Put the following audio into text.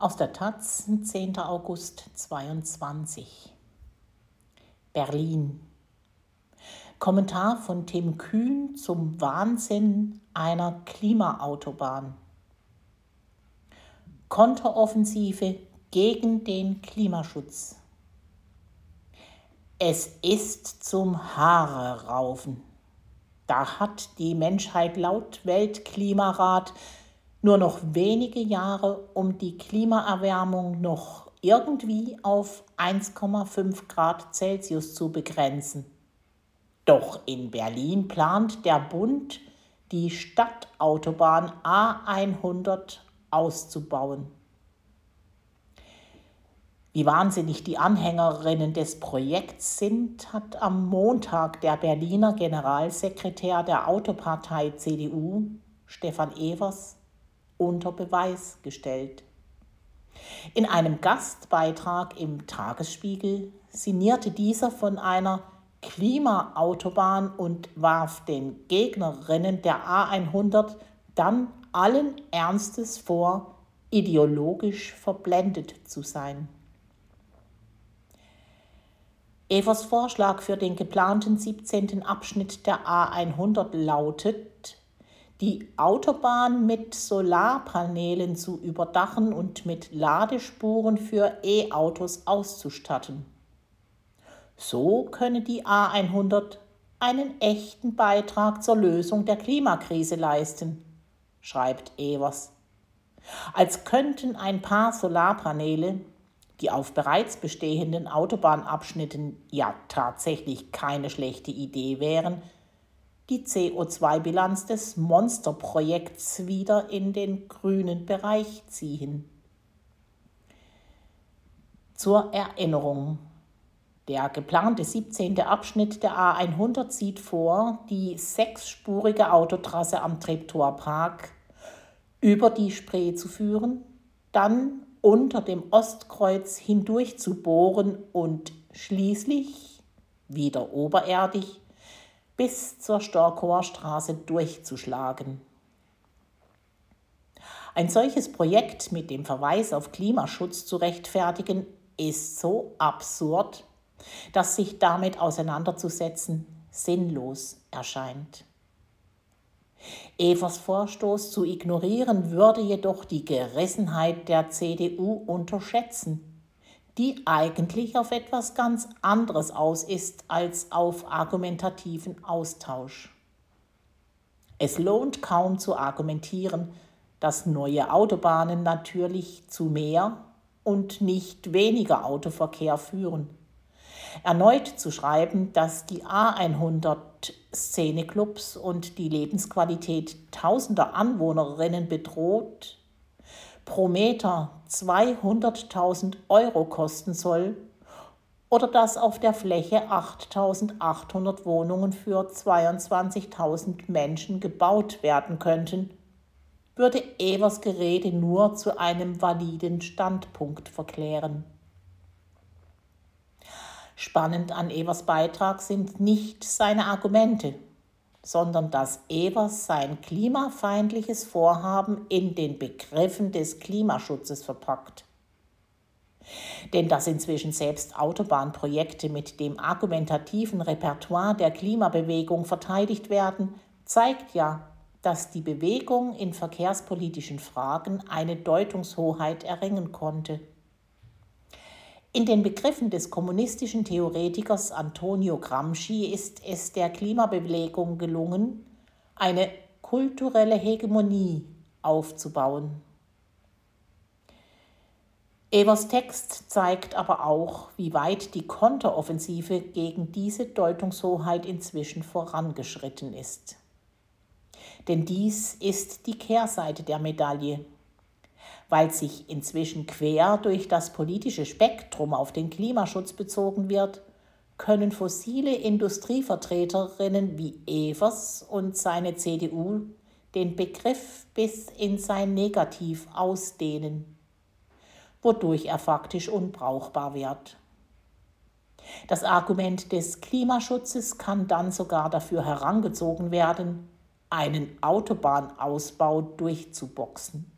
Aus der Taz, 10. August 22. Berlin. Kommentar von Tim Kühn zum Wahnsinn einer Klimaautobahn. Konteroffensive gegen den Klimaschutz. Es ist zum Haare raufen. Da hat die Menschheit laut Weltklimarat nur noch wenige Jahre, um die Klimaerwärmung noch irgendwie auf 1,5 Grad Celsius zu begrenzen. Doch in Berlin plant der Bund, die Stadtautobahn A100 auszubauen. Wie wahnsinnig die Anhängerinnen des Projekts sind, hat am Montag der Berliner Generalsekretär der Autopartei CDU, Stefan Evers, unter Beweis gestellt. In einem Gastbeitrag im Tagesspiegel sinnierte dieser von einer Klimaautobahn und warf den Gegnerinnen der A100 dann allen Ernstes vor, ideologisch verblendet zu sein. Evers Vorschlag für den geplanten 17. Abschnitt der A100 lautet, die Autobahn mit Solarpanelen zu überdachen und mit Ladespuren für E-Autos auszustatten. So könne die A100 einen echten Beitrag zur Lösung der Klimakrise leisten, schreibt Evers. Als könnten ein paar Solarpaneele, die auf bereits bestehenden Autobahnabschnitten ja tatsächlich keine schlechte Idee wären, die CO2-Bilanz des Monsterprojekts wieder in den grünen Bereich ziehen. Zur Erinnerung. Der geplante 17. Abschnitt der A100 sieht vor, die sechsspurige Autotrasse am Treptower-Park über die Spree zu führen, dann unter dem Ostkreuz hindurch zu bohren und schließlich, wieder obererdig, bis zur Storkower Straße durchzuschlagen. Ein solches Projekt mit dem Verweis auf Klimaschutz zu rechtfertigen, ist so absurd, dass sich damit auseinanderzusetzen sinnlos erscheint. Evers Vorstoß zu ignorieren würde jedoch die Gerissenheit der CDU unterschätzen die eigentlich auf etwas ganz anderes aus ist als auf argumentativen Austausch. Es lohnt kaum zu argumentieren, dass neue Autobahnen natürlich zu mehr und nicht weniger Autoverkehr führen. Erneut zu schreiben, dass die A100 Szeneclubs und die Lebensqualität tausender Anwohnerinnen bedroht, pro Meter 200.000 Euro kosten soll oder dass auf der Fläche 8.800 Wohnungen für 22.000 Menschen gebaut werden könnten, würde Evers Gerede nur zu einem validen Standpunkt verklären. Spannend an Evers Beitrag sind nicht seine Argumente, sondern dass Evers sein klimafeindliches Vorhaben in den Begriffen des Klimaschutzes verpackt. Denn dass inzwischen selbst Autobahnprojekte mit dem argumentativen Repertoire der Klimabewegung verteidigt werden, zeigt ja, dass die Bewegung in verkehrspolitischen Fragen eine Deutungshoheit erringen konnte. In den Begriffen des kommunistischen Theoretikers Antonio Gramsci ist es der Klimabewegung gelungen, eine kulturelle Hegemonie aufzubauen. Evers Text zeigt aber auch, wie weit die Konteroffensive gegen diese Deutungshoheit inzwischen vorangeschritten ist. Denn dies ist die Kehrseite der Medaille weil sich inzwischen quer durch das politische Spektrum auf den Klimaschutz bezogen wird, können fossile Industrievertreterinnen wie Evers und seine CDU den Begriff bis in sein Negativ ausdehnen, wodurch er faktisch unbrauchbar wird. Das Argument des Klimaschutzes kann dann sogar dafür herangezogen werden, einen Autobahnausbau durchzuboxen.